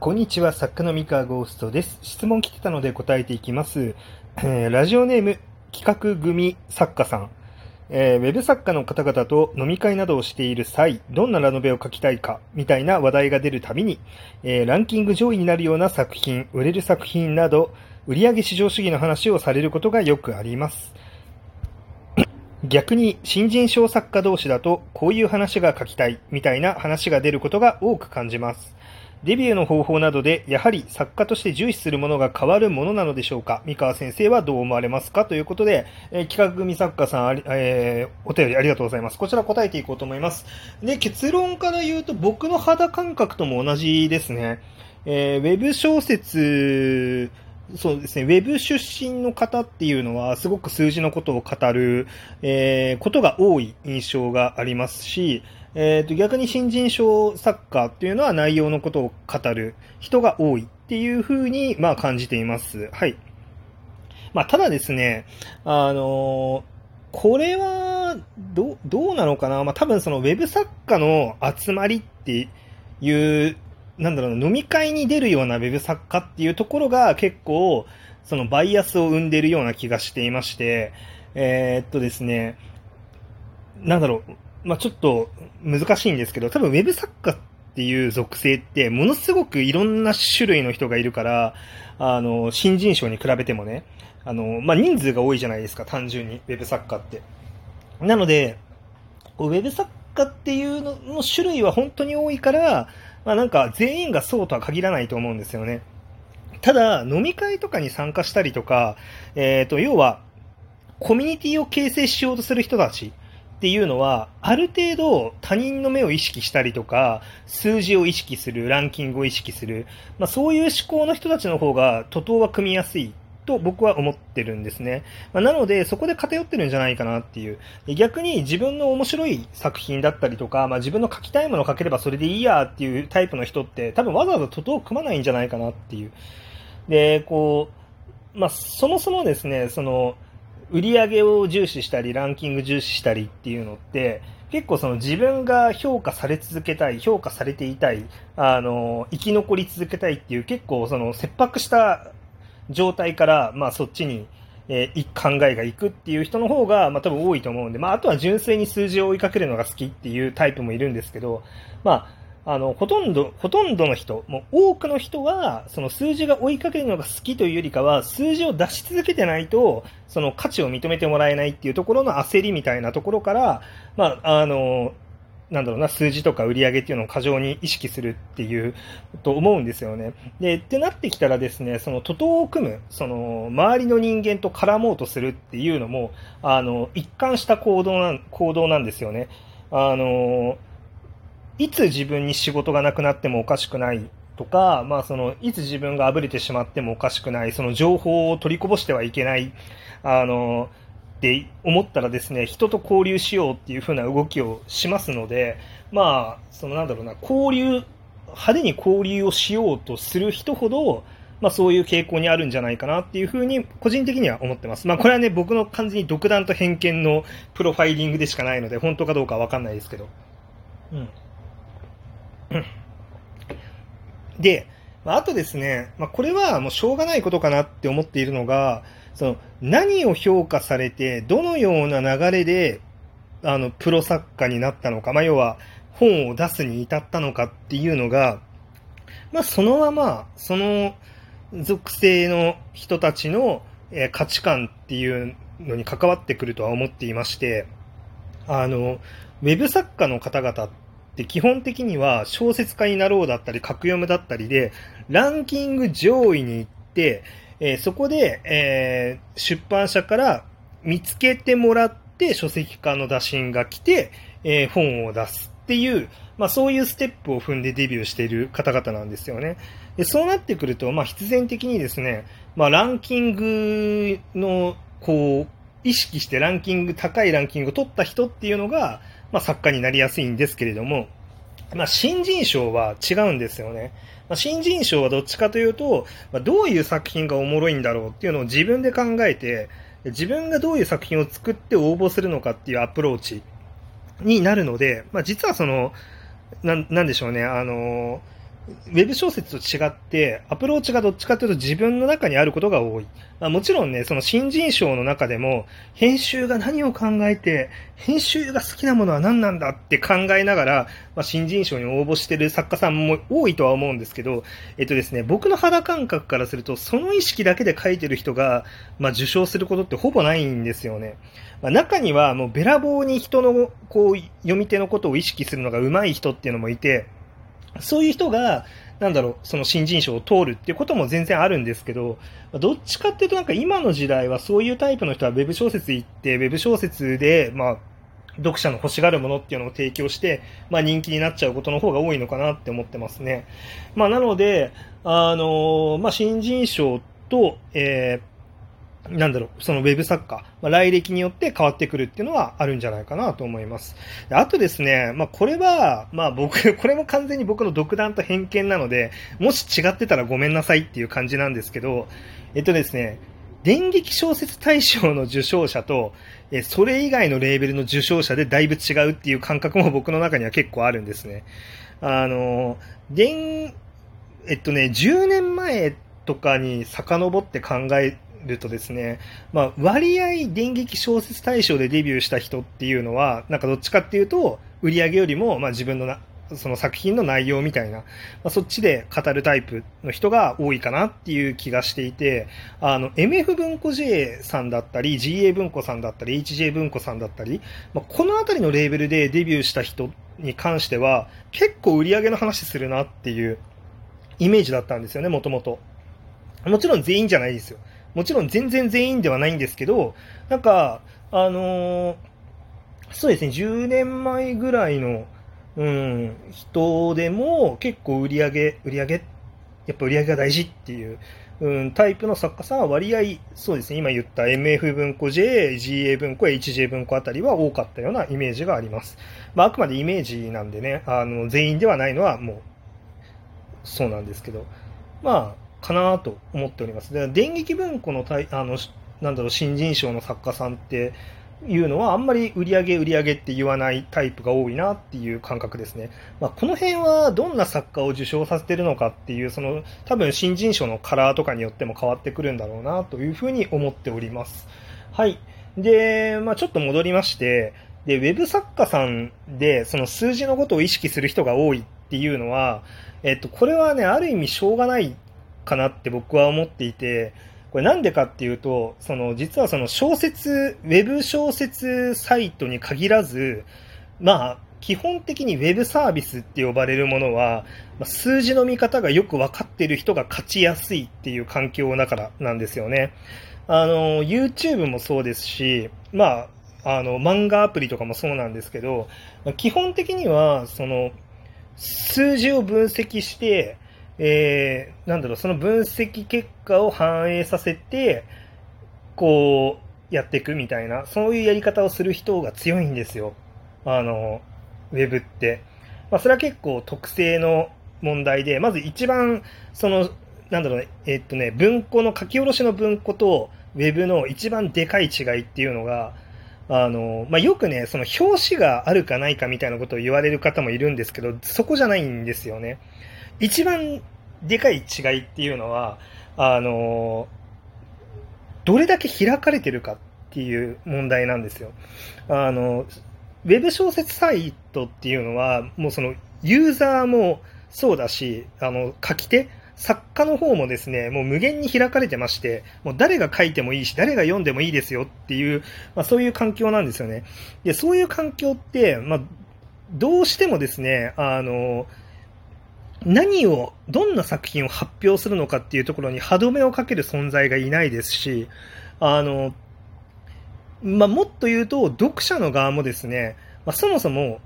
こんにちは、作家の三河ゴーストです。質問来てたので答えていきます。えーラジオネーム、企画組作家さん。えーウェブ作家の方々と飲み会などをしている際、どんなラノベを書きたいか、みたいな話題が出るたびに、えーランキング上位になるような作品、売れる作品など、売上至上主義の話をされることがよくあります。逆に新人賞作家同士だとこういう話が書きたいみたいな話が出ることが多く感じます。デビューの方法などでやはり作家として重視するものが変わるものなのでしょうか？三河先生はどう思われますか？ということで、えー企画組作家さん、えーお便りありがとうございます。こちら答えていこうと思います。で、結論から言うと僕の肌感覚とも同じですね。えーウェブ小説そうですね、ウェブ出身の方っていうのは、すごく数字のことを語る、えーことが多い印象がありますし、えーと逆に新人賞作家っていうのは内容のことを語る人が多いっていうふうに、まあ、感じています。はい。まあ、ただですね、あのこれは、ど、どうなのかな？まあ、多分そのウェブ作家の集まりっていうなんだろうな、飲み会に出るようなウェブ作家っていうところが結構、そのバイアスを生んでいるような気がしていまして、えーっとですね、なんだろう、まあちょっと難しいんですけど、多分ウェブ作家っていう属性って、ものすごくいろんな種類の人がいるから、あの、新人賞に比べてもね、あの、まあ人数が多いじゃないですか、単純に、ウェブ作家って。なので、ウェブ作家っていうのの種類は本当に多いから、まあなんか全員がそうとは限らないと思うんですよね。ただ、飲み会とかに参加したりとか、えっ、と、要は、コミュニティを形成しようとする人たちっていうのは、ある程度他人の目を意識したりとか、数字を意識する、ランキングを意識する、まあそういう思考の人たちの方が、徒党は組みやすいと僕は思ってるんですね。まあ、なので、そこで偏ってるんじゃないかなっていう。逆に自分の面白い作品だったりとか、まあ、自分の書きたいものを書ければそれでいいやっていうタイプの人って、多分わざわざ徒党を組まないんじゃないかなっていう。で、こう、まあ、そもそもですね、その、売り上げを重視したり、ランキング重視したりっていうのって、結構その自分が評価され続けたい、評価されていたい、あの、生き残り続けたいっていう結構その切迫した状態から、まあそっちに、えー考えがいくっていう人の方が、まあ多分多いと思うんで、まああとは純粋に数字を追いかけるのが好きっていうタイプもいるんですけど、まあ、あの、ほとんど、ほとんどの人、もう多くの人は、その数字が追いかけるのが好きというよりかは、数字を出し続けてないと、その価値を認めてもらえないっていうところの焦りみたいなところから、まあ、あの、なんだろうな、数字とか売り上げっていうのを過剰に意識するっていう、と思うんですよね。で、ってなってきたらですね、その徒党を組む、その、周りの人間と絡もうとするっていうのも、あの、一貫した行動な、行動なんですよね。あの、いつ自分に仕事がなくなってもおかしくないとか、まあその、いつ自分があぶれてしまってもおかしくない、その情報を取りこぼしてはいけない、あの、って思ったらですね、人と交流しようっていう風な動きをしますので、まあ、そのなんだろうな、交流、派手に交流をしようとする人ほど、まあそういう傾向にあるんじゃないかなっていう風に個人的には思ってます。まあこれはね、僕の完全に独断と偏見のプロファイリングでしかないので、本当かどうかわかんないですけど。うん。で、あ、とですね、まあ、これはもうしょうがないことかなって思っているのが、その何を評価されて、どのような流れで、あの、プロ作家になったのか、まあ、要は本を出すに至ったのかっていうのが、まあ、そのまま、その属性の人たちの、価値観っていうのに関わってくるとは思っていまして、あの、ウェブ作家の方々って基本的には小説家になろうだったり、格読むだったりで、ランキング上位に行って、えーそこで、えー出版社から見つけてもらって書籍化の打診が来て、えー本を出すっていう、まあそういうステップを踏んでデビューしている方々なんですよね。でそうなってくると、まあ必然的にですね、まあランキングの、こう、意識してランキング、高いランキングを取った人っていうのが、まあ作家になりやすいんですけれども、まあ新人賞は違うんですよね。まあ、新人賞はどっちかというと、まあ、どういう作品がおもろいんだろうっていうのを自分で考えて、自分がどういう作品を作って応募するのかっていうアプローチになるので、まあ、実はその、な、なんでしょうね、あの、ウェブ小説と違って、アプローチがどっちかというと自分の中にあることが多い。まあ、もちろんね、その新人賞の中でも、編集が何を考えて、編集が好きなものは何なんだって考えながら、まあ、新人賞に応募してる作家さんも多いとは思うんですけど、えっとですね、僕の肌感覚からすると、その意識だけで書いてる人が、まあ、受賞することってほぼないんですよね。まあ、中にはもうべらぼうに人のこう読み手のことを意識するのが上手い人っていうのもいて、そういう人が、なんだろう、その新人賞を通るっていうことも全然あるんですけど、どっちかっていうとなんか今の時代はそういうタイプの人は web 小説行って、web 小説で、まあ、読者の欲しがるものっていうのを提供して、まあ人気になっちゃうことの方が多いのかなって思ってますね。まあなので、あのまあ新人賞と、えー、なんだろう、そのウェブ作家、まあ、来歴によって変わってくるっていうのはあるんじゃないかなと思います。あとですね、まあ、これは、まあ僕、これも完全に僕の独断と偏見なので、もし違ってたらごめんなさいっていう感じなんですけど、えっとですね、電撃小説大賞の受賞者と、えそれ以外のレーベルの受賞者でだいぶ違うっていう感覚も僕の中には結構あるんですね。あの、電、えっとね、10年前とかに遡って考えるとですね、まあ、割合電撃小説大賞でデビューした人っていうのは、なんかどっちかっていうと、売り上げよりも、まあ、自分のな、その作品の内容みたいな、まあ、そっちで語るタイプの人が多いかなっていう気がしていて、あの、MF 文庫 J さんだったり、GA 文庫さんだったり、HJ 文庫さんだったり、まあ、このあたりのレーベルでデビューした人に関しては、結構売り上げの話するなっていうイメージだったんですよね、もともと。もちろん全員じゃないですよ。もちろん全然全員ではないんですけど、なんか、あのー、そうですね、10年前ぐらいの、うん、人でも結構売り上げ、売り上げ、やっぱ売り上げが大事っていう、うん、タイプの作家さんは割合、そうですね、今言った MF 文庫 J、GA 文庫、HJ 文庫あたりは多かったようなイメージがあります。まあ、あくまでイメージなんでね、あの、全員ではないのはもう、そうなんですけど、まあ、かなと思っております。で電撃文庫のあのなんだろう新人賞の作家さんっていうのはあんまり売り上げ売り上げって言わないタイプが多いなっていう感覚ですね。まあ、この辺はどんな作家を受賞させてるのかっていうその多分新人賞のカラーとかによっても変わってくるんだろうなというふうに思っております。はい。で、まあ、ちょっと戻りまして、で、ウェブ作家さんでその数字のことを意識する人が多いっていうのは、えっと、これはね、ある意味しょうがないかなって僕は思っていて、これなんでかっていうと、その実はその小説、ウェブ小説サイトに限らず、まあ、基本的にウェブサービスって呼ばれるものは、数字の見方がよく分かっている人が勝ちやすいっていう環境だからなんですよね。あの、YouTube もそうですし、まあ、あの、漫画アプリとかもそうなんですけど、基本的には、その、数字を分析して、えー、なんだろう、その分析結果を反映させて、こう、やっていくみたいな、そういうやり方をする人が強いんですよ。あの、ウェブって。まあ、それは結構特性の問題で、まず一番、その、なんだろうね、えー、っとね、文庫の書き下ろしの文庫と、ウェブの一番でかい違いっていうのが、あの、まあ、よくね、その表紙があるかないかみたいなことを言われる方もいるんですけど、そこじゃないんですよね。一番でかい違いっていうのは、あの、どれだけ開かれてるかっていう問題なんですよ。あの、ウェブ小説サイトっていうのは、もうそのユーザーもそうだし、あの、書き手、作家の方もですね、もう無限に開かれてまして、もう誰が書いてもいいし、誰が読んでもいいですよっていう、まあ、そういう環境なんですよね。で、そういう環境って、まあ、どうしてもですね、あの、何を、どんな作品を発表するのかっていうところに歯止めをかける存在がいないですし、あの、まあ、もっと言うと、読者の側もですね、まあ、そもそも、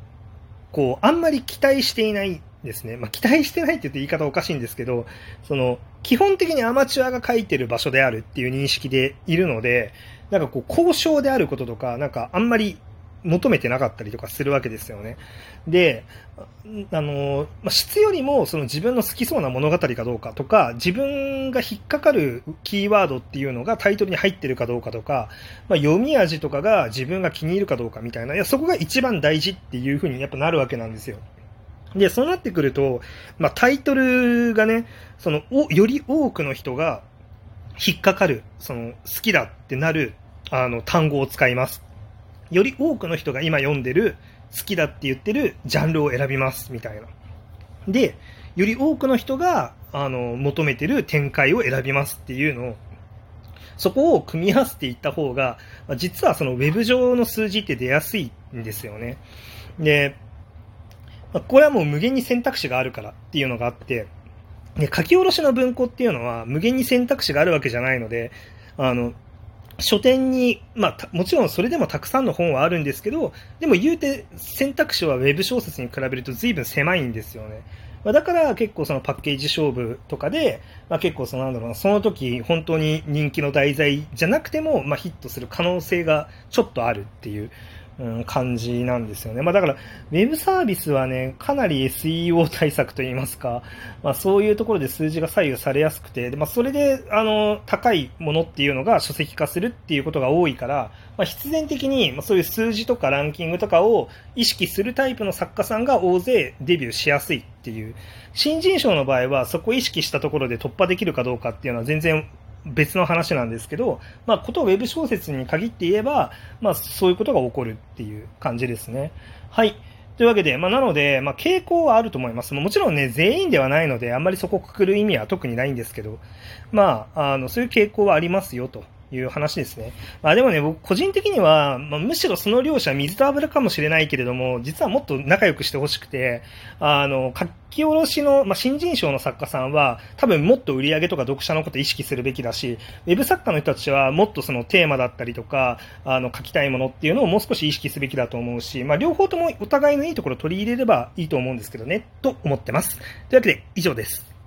こう、あんまり期待していないですね。まあ、期待してないって言って言い方おかしいんですけど、その、基本的にアマチュアが書いてる場所であるっていう認識でいるので、なんかこう、交渉であることとか、なんかあんまり求めてなかったりとかするわけですよね。で、あの、まあ、質よりもその自分の好きそうな物語かどうかとか、自分が引っかかるキーワードっていうのがタイトルに入ってるかどうかとか、まあ、読み味とかが自分が気に入るかどうかみたいな、いや、そこが一番大事っていうふうにやっぱなるわけなんですよ。で、そうなってくると、まあ、タイトルがね、その、お、より多くの人が引っかかる、その、好きだってなる、あの、単語を使います。より多くの人が今読んでる、好きだって言ってるジャンルを選びます、みたいな。で、より多くの人が、あの、求めてる展開を選びますっていうのを、そこを組み合わせていった方が、実はそのウェブ上の数字って出やすいんですよね。で、これはもう無限に選択肢があるからっていうのがあって、で書き下ろしの文庫っていうのは無限に選択肢があるわけじゃないので、あの、書店に、まあ、もちろんそれでもたくさんの本はあるんですけど、でも言うて選択肢はウェブ小説に比べると随分狭いんですよね。まあ、だから結構そのパッケージ勝負とかで、まあ、結構そのなんだろうな、その時本当に人気の題材じゃなくても、まあ、ヒットする可能性がちょっとあるっていう、うん、感じなんですよね。まあだから、ウェブサービスはね、かなり SEO 対策といいますか、まあそういうところで数字が左右されやすくて、でまあそれで、あの、高いものっていうのが書籍化するっていうことが多いから、まあ必然的に、まあそういう数字とかランキングとかを意識するタイプの作家さんが大勢デビューしやすいっていう。新人賞の場合はそこを意識したところで突破できるかどうかっていうのは全然別の話なんですけど、まあ、ことをウェブ小説に限って言えば、まあ、そういうことが起こるっていう感じですね。はい。というわけで、まあ、なので、まあ、傾向はあると思います。もちろんね、全員ではないので、あんまりそこをくくる意味は特にないんですけど、まあ、あの、そういう傾向はありますよと。いう話ですね。まあでもね、僕個人的には、まあ、むしろその両者水と油かもしれないけれども、実はもっと仲良くしてほしくて、あの、書き下ろしの、まあ、新人賞の作家さんは、多分もっと売り上げとか読者のことを意識するべきだし、ウェブ作家の人たちはもっとそのテーマだったりとか、あの、書きたいものっていうのをもう少し意識すべきだと思うし、まあ両方ともお互いのいいところを取り入れればいいと思うんですけどね、と思ってます。というわけで、以上です。